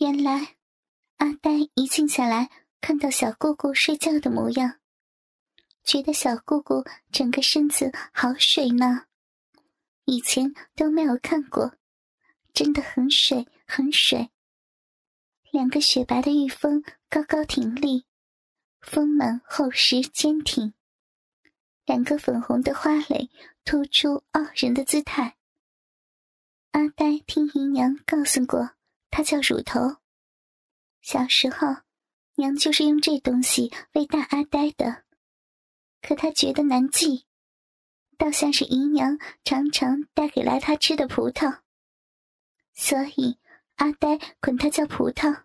原来阿呆一静下来，看到小姑姑睡觉的模样，觉得小姑姑整个身子好水呢，以前都没有看过，真的很水很水。两个雪白的玉峰高高挺立，丰满厚实坚挺，两个粉红的花蕾突出傲人的姿态。阿呆听姨娘告诉过，他叫乳头。小时候，娘就是用这东西喂大阿呆的，可他觉得难记，倒像是姨娘常常带给来他吃的葡萄，所以阿呆管他叫葡萄。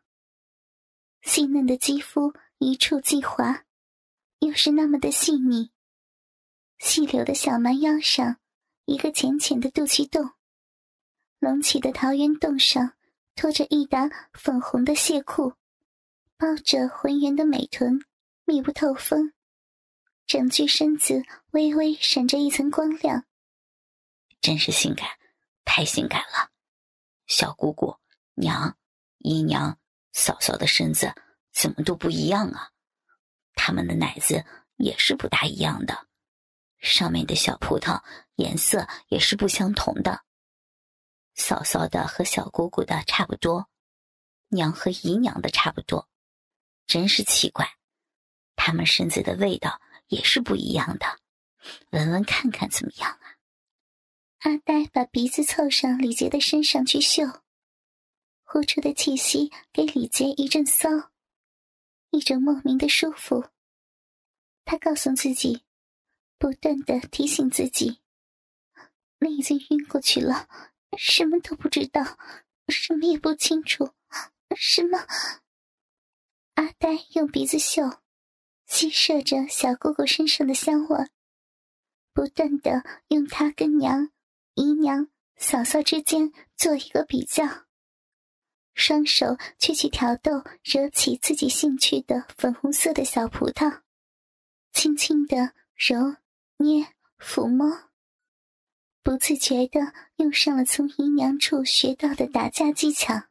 细嫩的肌肤一触即滑，又是那么的细腻。细柳的小蛮腰上，一个浅浅的肚脐洞。隆起的桃源洞上，拖着一沓粉红的蟹裤，抱着浑圆的美臀，密不透风，整具身子微微闪着一层光亮，真是性感，太性感了！小姑姑、娘、姨娘、嫂嫂的身子怎么都不一样啊？他们的奶子也是不大一样的，上面的小葡萄颜色也是不相同的。嫂嫂的和小姑姑的差不多，娘和姨娘的差不多，真是奇怪，他们身子的味道也是不一样的，闻闻看看怎么样啊？阿呆把鼻子凑上李杰的身上去嗅，呼出的气息给李杰一阵骚，一种莫名的舒服。他告诉自己，不断的提醒自己，那已经晕过去了。什么都不知道，什么也不清楚，什么？阿呆用鼻子嗅，吸摄着小姑姑身上的香味，不断的用它跟娘、姨娘、嫂嫂之间做一个比较，双手却去挑逗惹起自己兴趣的粉红色的小葡萄，轻轻的揉、捏、抚摸。不自觉的用上了从姨娘处学到的打架技巧，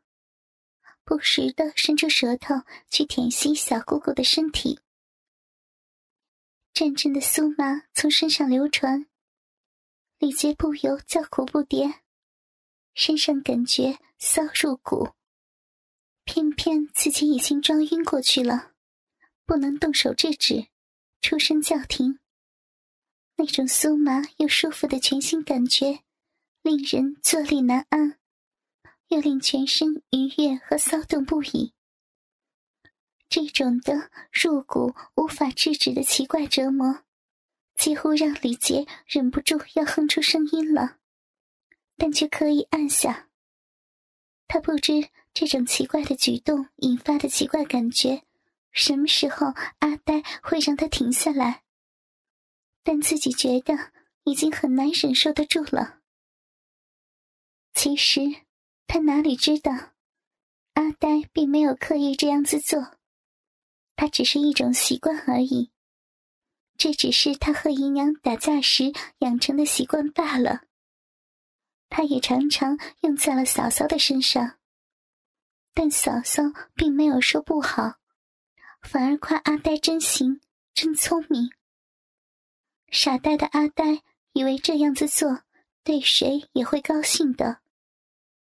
不时的伸出舌头去舔吸小姑姑的身体，阵阵的酥麻从身上流传，李杰不由叫苦不迭，身上感觉骚入骨，偏偏自己已经装晕过去了，不能动手制止，出声叫停。那种酥麻又舒服的全新感觉，令人坐立难安，又令全身愉悦和骚动不已。这种的入骨无法制止的奇怪折磨，几乎让李杰忍不住要哼出声音了，但却刻意按下。他不知这种奇怪的举动引发的奇怪感觉，什么时候阿呆会让他停下来。但自己觉得已经很难忍受得住了。其实他哪里知道，阿呆并没有刻意这样子做，他只是一种习惯而已。这只是他和姨娘打架时养成的习惯罢了。他也常常用在了嫂嫂的身上，但嫂嫂并没有说不好，反而夸阿呆真行，真聪明。傻呆的阿呆以为这样子做对谁也会高兴的，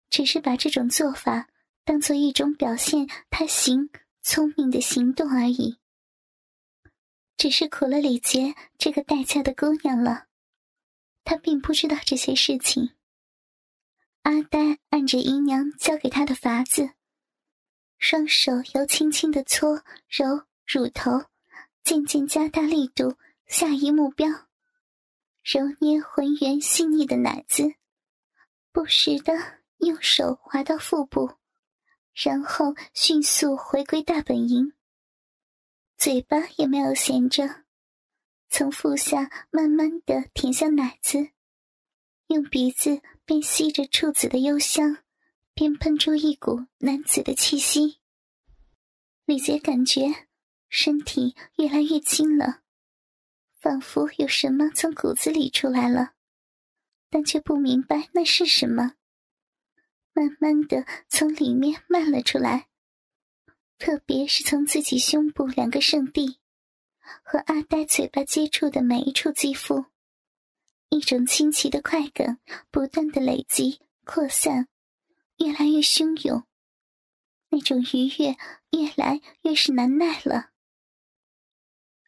只是把这种做法当做一种表现他行聪明的行动而已。只是苦了李杰这个待嫁的姑娘了，他并不知道这些事情。阿呆按着姨娘教给他的法子，双手由轻轻的搓揉乳头，渐渐加大力度。下一目标，揉捏浑圆细腻的奶子，不时的用手滑到腹部，然后迅速回归大本营。嘴巴也没有闲着，从腹下慢慢的舔向奶子，用鼻子边吸着处子的幽香，边喷出一股男子的气息。李杰感觉身体越来越轻了。仿佛有什么从骨子里出来了，但却不明白那是什么。慢慢的从里面漫了出来，特别是从自己胸部两个圣地和阿呆嘴巴接触的每一处肌肤，一种清奇的快感不断的累积扩散，越来越汹涌，那种愉悦越来越是难耐了。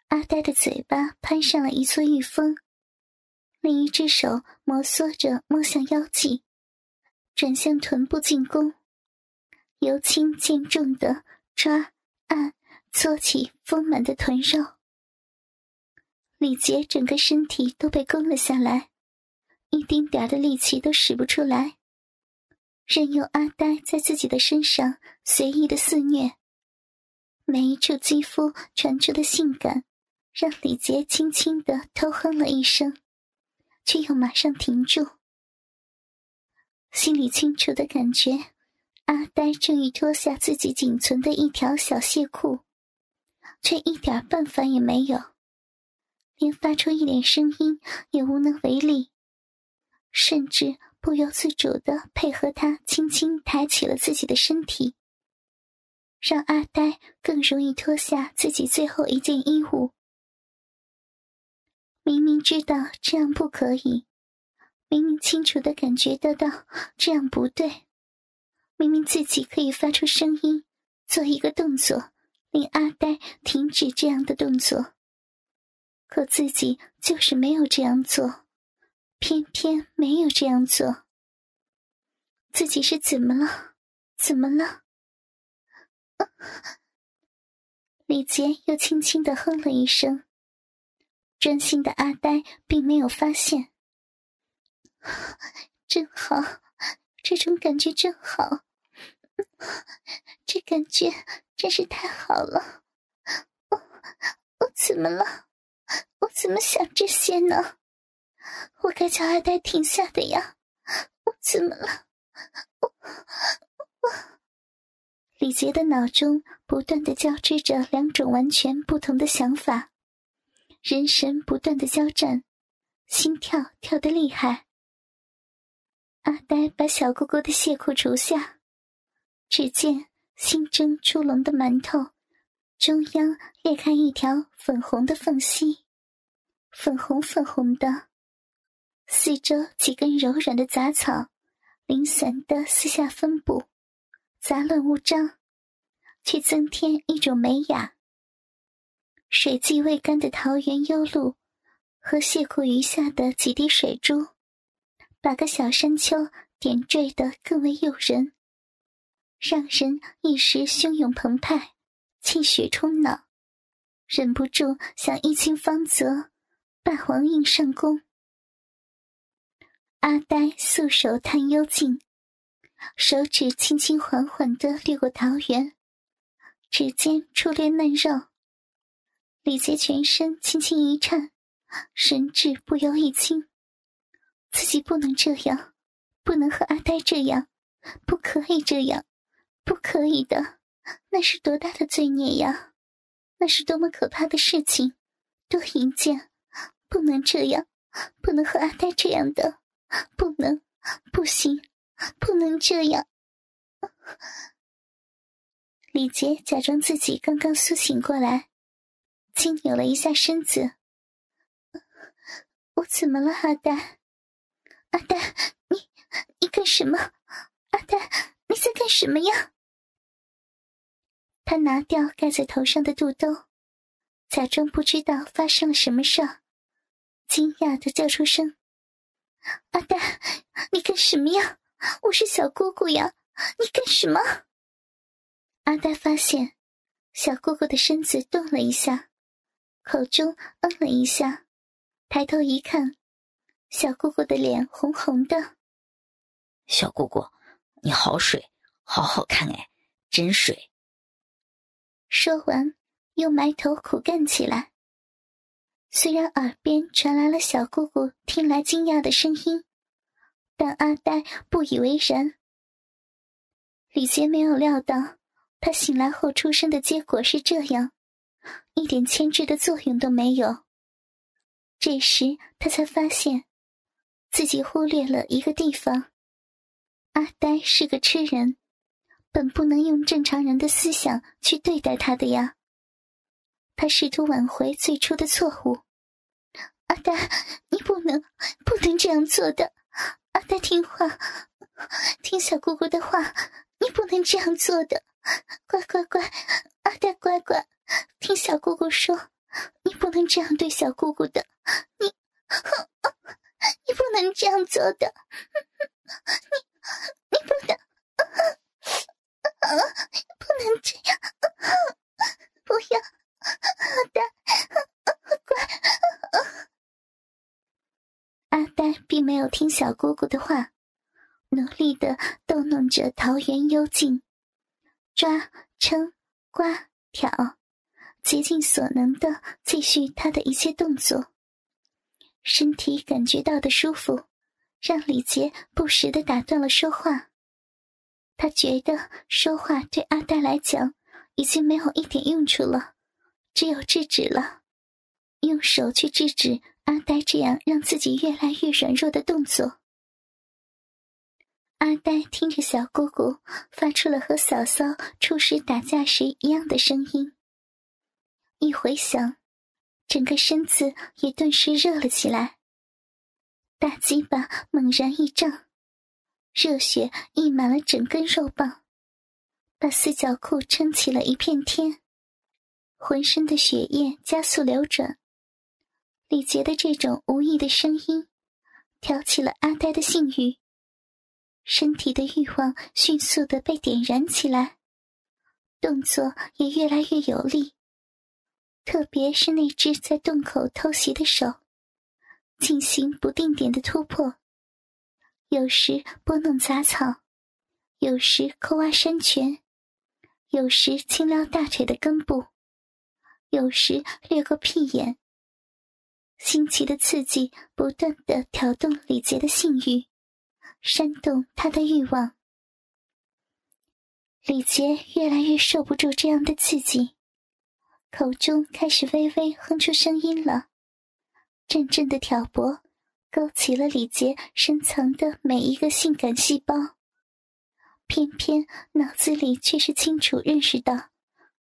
阿呆的嘴巴攀上了一撮玉峰，另一只手摩挲着摸向腰际，转向臀部进攻，由轻渐重的抓、按、搓起丰满的臀肉。李杰整个身体都被攻了下来，一丁点的力气都使不出来，任由阿呆在自己的身上随意的肆虐，每一处肌肤传出的性感。让李杰轻轻的偷哼了一声，却又马上停住。心里清楚的感觉，阿呆正欲脱下自己仅存的一条小亵裤，却一点办法也没有，连发出一点声音也无能为力，甚至不由自主的配合他轻轻抬起了自己的身体，让阿呆更容易脱下自己最后一件衣物。明明知道这样不可以，明明清楚的感觉得到这样不对，明明自己可以发出声音，做一个动作，令阿呆停止这样的动作。可自己就是没有这样做，偏偏没有这样做。自己是怎么了？怎么了？李杰又轻轻的哼了一声。专心的阿呆并没有发现，真好，这种感觉真好，这感觉真是太好了。我我怎么了？我怎么想这些呢？我该叫阿呆停下的呀！我怎么了？我我……李杰的脑中不断的交织着两种完全不同的想法。人神不断的交战，心跳跳得厉害。阿呆把小姑姑的亵裤除下，只见新蒸出笼的馒头中央裂开一条粉红的缝隙，粉红粉红的，四周几根柔软的杂草零散的四下分布，杂乱无章，却增添一种美雅。水迹未干的桃源幽露，和泻裤余下的几滴水珠，把个小山丘点缀得更为诱人，让人一时汹涌澎湃，气血冲脑，忍不住想一清方泽，霸王硬上弓。阿呆素手探幽径，手指轻轻缓缓地掠过桃源，指尖触略嫩肉。李杰全身轻轻一颤，神志不由一清。自己不能这样，不能和阿呆这样，不可以这样，不可以的，那是多大的罪孽呀！那是多么可怕的事情，多淫贱！不能这样，不能和阿呆这样的，不能，不行，不能这样。李杰假装自己刚刚苏醒过来。轻扭了一下身子，我怎么了，阿呆？阿呆，你你干什么？阿呆，你在干什么呀？他拿掉盖在头上的肚兜，假装不知道发生了什么事儿，惊讶的叫出声：“阿呆，你干什么呀？我是小姑姑呀，你干什么？”阿呆发现小姑姑的身子动了一下。口中嗯了一下，抬头一看，小姑姑的脸红红的。小姑姑，你好水，好好看哎，真水。说完，又埋头苦干起来。虽然耳边传来了小姑姑听来惊讶的声音，但阿呆不以为然。李杰没有料到，他醒来后出生的结果是这样。一点牵制的作用都没有。这时他才发现，自己忽略了一个地方。阿呆是个痴人，本不能用正常人的思想去对待他的呀。他试图挽回最初的错误。阿呆，你不能不能这样做的。阿呆听话，听小姑姑的话，你不能这样做的。乖乖乖，阿呆乖乖，听小姑姑说，你不能这样对小姑姑的。你，你不能这样做的。你。你不能，不能这样！不要，阿呆，乖。阿呆并没有听小姑姑的话，努力的逗弄着桃园幽静，抓、撑、刮、挑，竭尽所能的继续他的一切动作。身体感觉到的舒服。让李杰不时的打断了说话。他觉得说话对阿呆来讲已经没有一点用处了，只有制止了，用手去制止阿呆这样让自己越来越软弱的动作。阿呆听着小姑姑发出了和嫂嫂初时打架时一样的声音，一回想，整个身子也顿时热了起来。大鸡巴猛然一胀，热血溢满了整根肉棒，把四角裤撑起了一片天，浑身的血液加速流转。李杰的这种无意的声音，挑起了阿呆的性欲，身体的欲望迅速的被点燃起来，动作也越来越有力，特别是那只在洞口偷袭的手。进行不定点的突破，有时拨弄杂草，有时抠挖山泉，有时轻撩大腿的根部，有时掠过屁眼。新奇的刺激不断的挑动李杰的性欲，煽动他的欲望。李杰越来越受不住这样的刺激，口中开始微微哼出声音了。阵阵的挑拨，勾起了李杰深藏的每一个性感细胞。偏偏脑子里却是清楚认识到，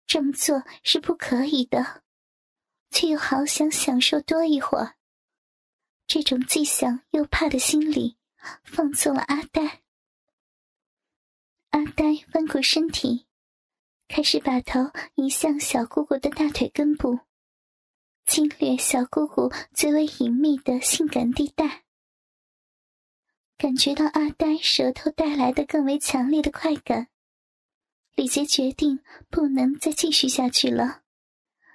这么做是不可以的，却又好想享受多一会儿。这种既想又怕的心理，放纵了阿呆。阿呆弯过身体，开始把头移向小姑姑的大腿根部。侵略小姑姑最为隐秘的性感地带，感觉到阿呆舌头带来的更为强烈的快感，李杰决定不能再继续下去了，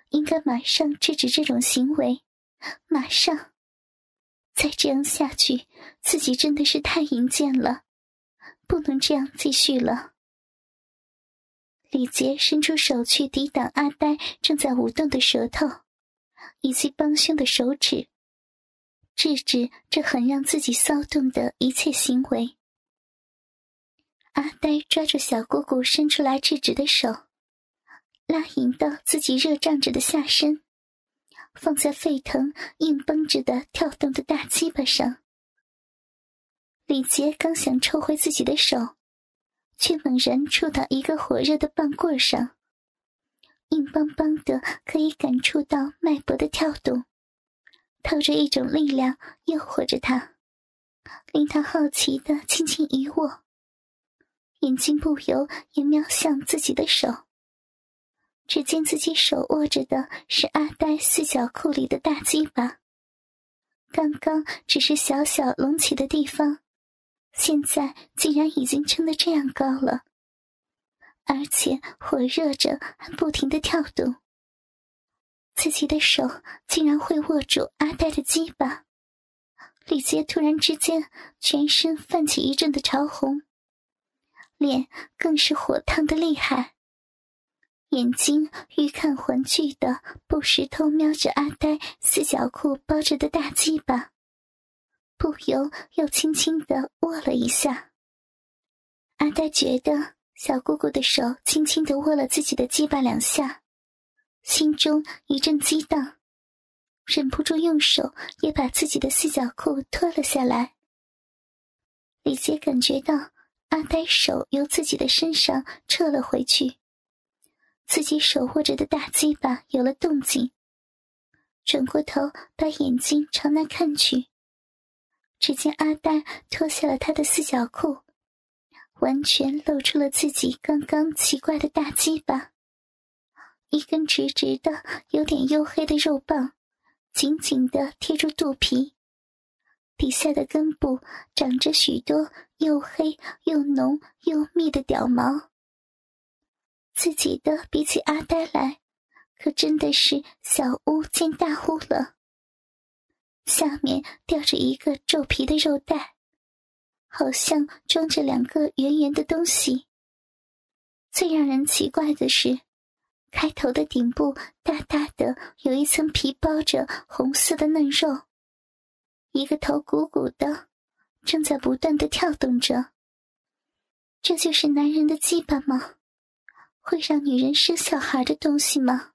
应该马上制止这种行为，马上！再这样下去，自己真的是太淫贱了，不能这样继续了。李杰伸出手去抵挡阿呆正在舞动的舌头。以及帮凶的手指，制止这很让自己骚动的一切行为。阿呆抓住小姑姑伸出来制止的手，拉引到自己热胀着的下身，放在沸腾硬绷着的跳动的大鸡巴上。李杰刚想抽回自己的手，却猛然触到一个火热的棒棍上。硬邦邦的，可以感触到脉搏的跳动，透着一种力量诱惑着他，令他好奇的轻轻一握，眼睛不由也瞄向自己的手。只见自己手握着的是阿呆四角裤里的大鸡巴，刚刚只是小小隆起的地方，现在竟然已经撑得这样高了。而且火热着，还不停的跳动。自己的手竟然会握住阿呆的鸡巴，李杰突然之间全身泛起一阵的潮红，脸更是火烫的厉害，眼睛欲看还拒的不时偷瞄着阿呆四角裤包着的大鸡巴，不由又轻轻的握了一下。阿呆觉得。小姑姑的手轻轻的握了自己的鸡巴两下，心中一阵激荡，忍不住用手也把自己的四角裤脱了下来。李杰感觉到阿呆手由自己的身上撤了回去，自己手握着的大鸡巴有了动静，转过头把眼睛朝那看去，只见阿呆脱下了他的四角裤，完全露出了自己刚刚奇怪的大鸡巴，一根直直的、有点黝黑的肉棒，紧紧的贴住肚皮。底下的根部长着许多又黑又浓又密的屌毛，自己的比起阿呆来，可真的是小巫见大巫了。下面吊着一个皱皮的肉袋，好像装着两个圆圆的东西。最让人奇怪的是，开头的顶部大大的有一层皮包着红色的嫩肉。一个头鼓鼓的，正在不断的跳动着。这就是男人的鸡巴吗？会让女人生小孩的东西吗？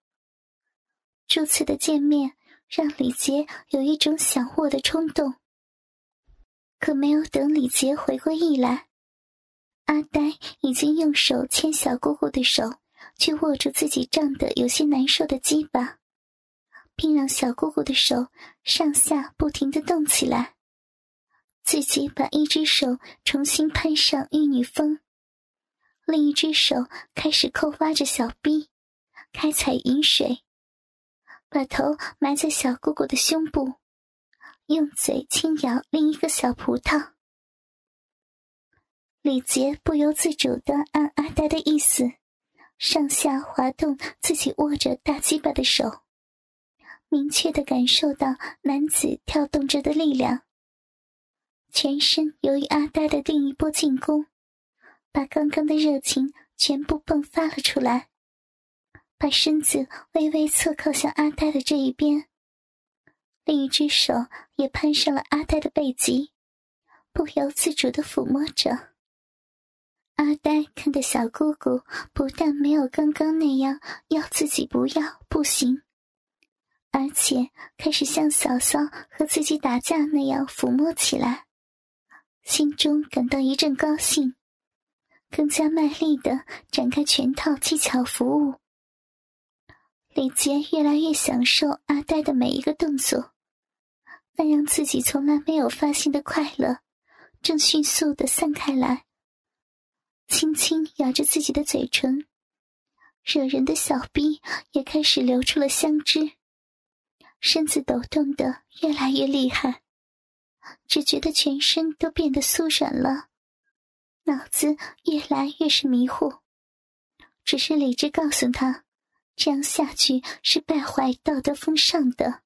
初次的见面让李杰有一种想握的冲动。可没有等李杰回过意来，阿呆已经用手牵小姑姑的手，去握住自己胀得有些难受的鸡巴。并让小姑姑的手上下不停的动起来，自己把一只手重新攀上玉女峰，另一只手开始抠挖着小臂，开采饮水，把头埋在小姑姑的胸部，用嘴轻咬另一个小葡萄。李杰不由自主的按阿呆的意思，上下滑动自己握着大鸡巴的手。明确的感受到男子跳动着的力量，全身由于阿呆的另一波进攻，把刚刚的热情全部迸发了出来，把身子微微侧靠向阿呆的这一边，另一只手也攀上了阿呆的背脊，不由自主的抚摸着。阿呆看到小姑姑不但没有刚刚那样要自己不要不行。而且开始像嫂嫂和自己打架那样抚摸起来，心中感到一阵高兴，更加卖力的展开全套技巧服务。李杰越来越享受阿呆的每一个动作，那让自己从来没有发现的快乐，正迅速的散开来。轻轻咬着自己的嘴唇，惹人的小臂也开始流出了香汁。身子抖动的越来越厉害，只觉得全身都变得酥软了，脑子越来越是迷糊。只是理智告诉他，这样下去是败坏道德风尚的，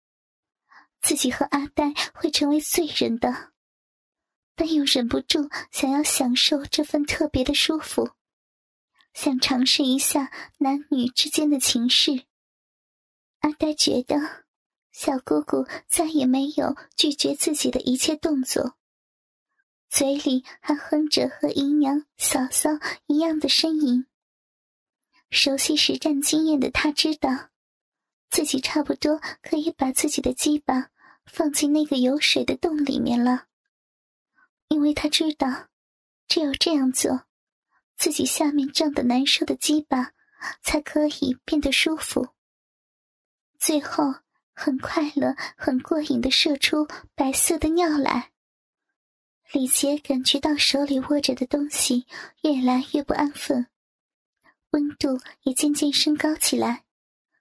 自己和阿呆会成为罪人的，但又忍不住想要享受这份特别的舒服，想尝试一下男女之间的情事。阿呆觉得。小姑姑再也没有拒绝自己的一切动作，嘴里还哼着和姨娘、嫂嫂一样的呻吟。熟悉实战经验的他知道，自己差不多可以把自己的鸡巴放进那个有水的洞里面了，因为他知道，只有这样做，自己下面胀得难受的鸡巴才可以变得舒服。最后。很快乐、很过瘾的射出白色的尿来。李杰感觉到手里握着的东西越来越不安分，温度也渐渐升高起来，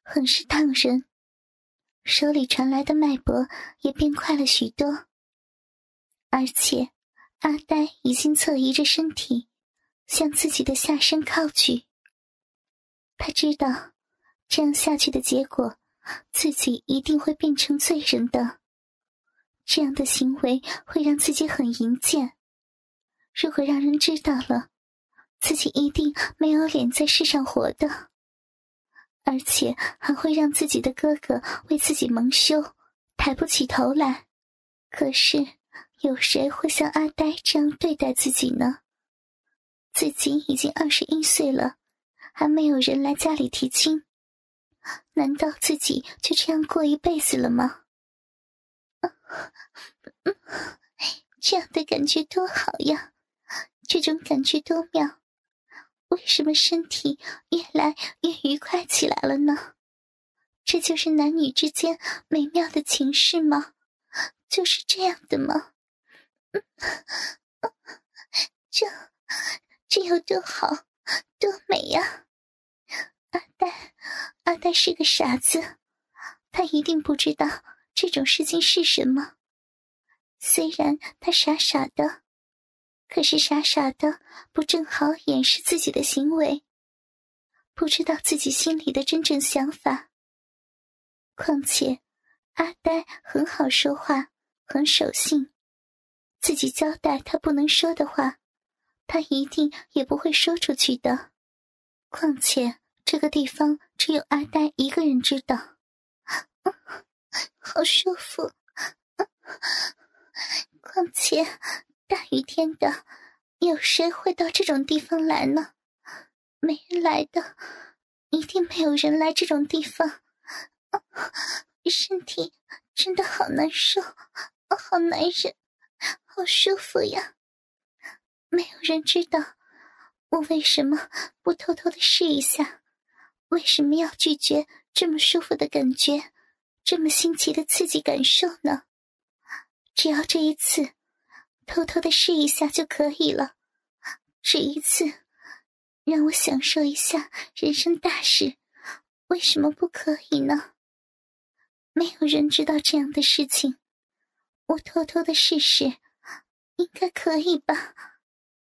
很是烫人。手里传来的脉搏也变快了许多，而且阿呆已经侧移着身体，向自己的下身靠去。他知道，这样下去的结果。自己一定会变成罪人的，这样的行为会让自己很淫贱。如果让人知道了，自己一定没有脸在世上活的，而且还会让自己的哥哥为自己蒙羞，抬不起头来。可是，有谁会像阿呆这样对待自己呢？自己已经二十一岁了，还没有人来家里提亲。难道自己就这样过一辈子了吗？这样的感觉多好呀！这种感觉多妙！为什么身体越来越愉快起来了呢？这就是男女之间美妙的情事吗？就是这样的吗？这这有多好，多美呀！阿呆，阿呆是个傻子，他一定不知道这种事情是什么。虽然他傻傻的。可是傻傻的，不正好掩饰自己的行为？不知道自己心里的真正想法。况且，阿呆很好说话，很守信，自己交代他不能说的话，他一定也不会说出去的。况且，这个地方只有阿呆一个人知道。好舒服。况且。大雨天的，有谁会到这种地方来呢？没人来的，一定没有人来这种地方。身体真的好难受，好难忍，好舒服呀！没有人知道我为什么不偷偷的试一下，为什么要拒绝这么舒服的感觉，这么新奇的刺激感受呢？只要这一次。偷偷的试一下就可以了，这一次，让我享受一下人生大事，为什么不可以呢？没有人知道这样的事情，我偷偷的试试，应该可以吧。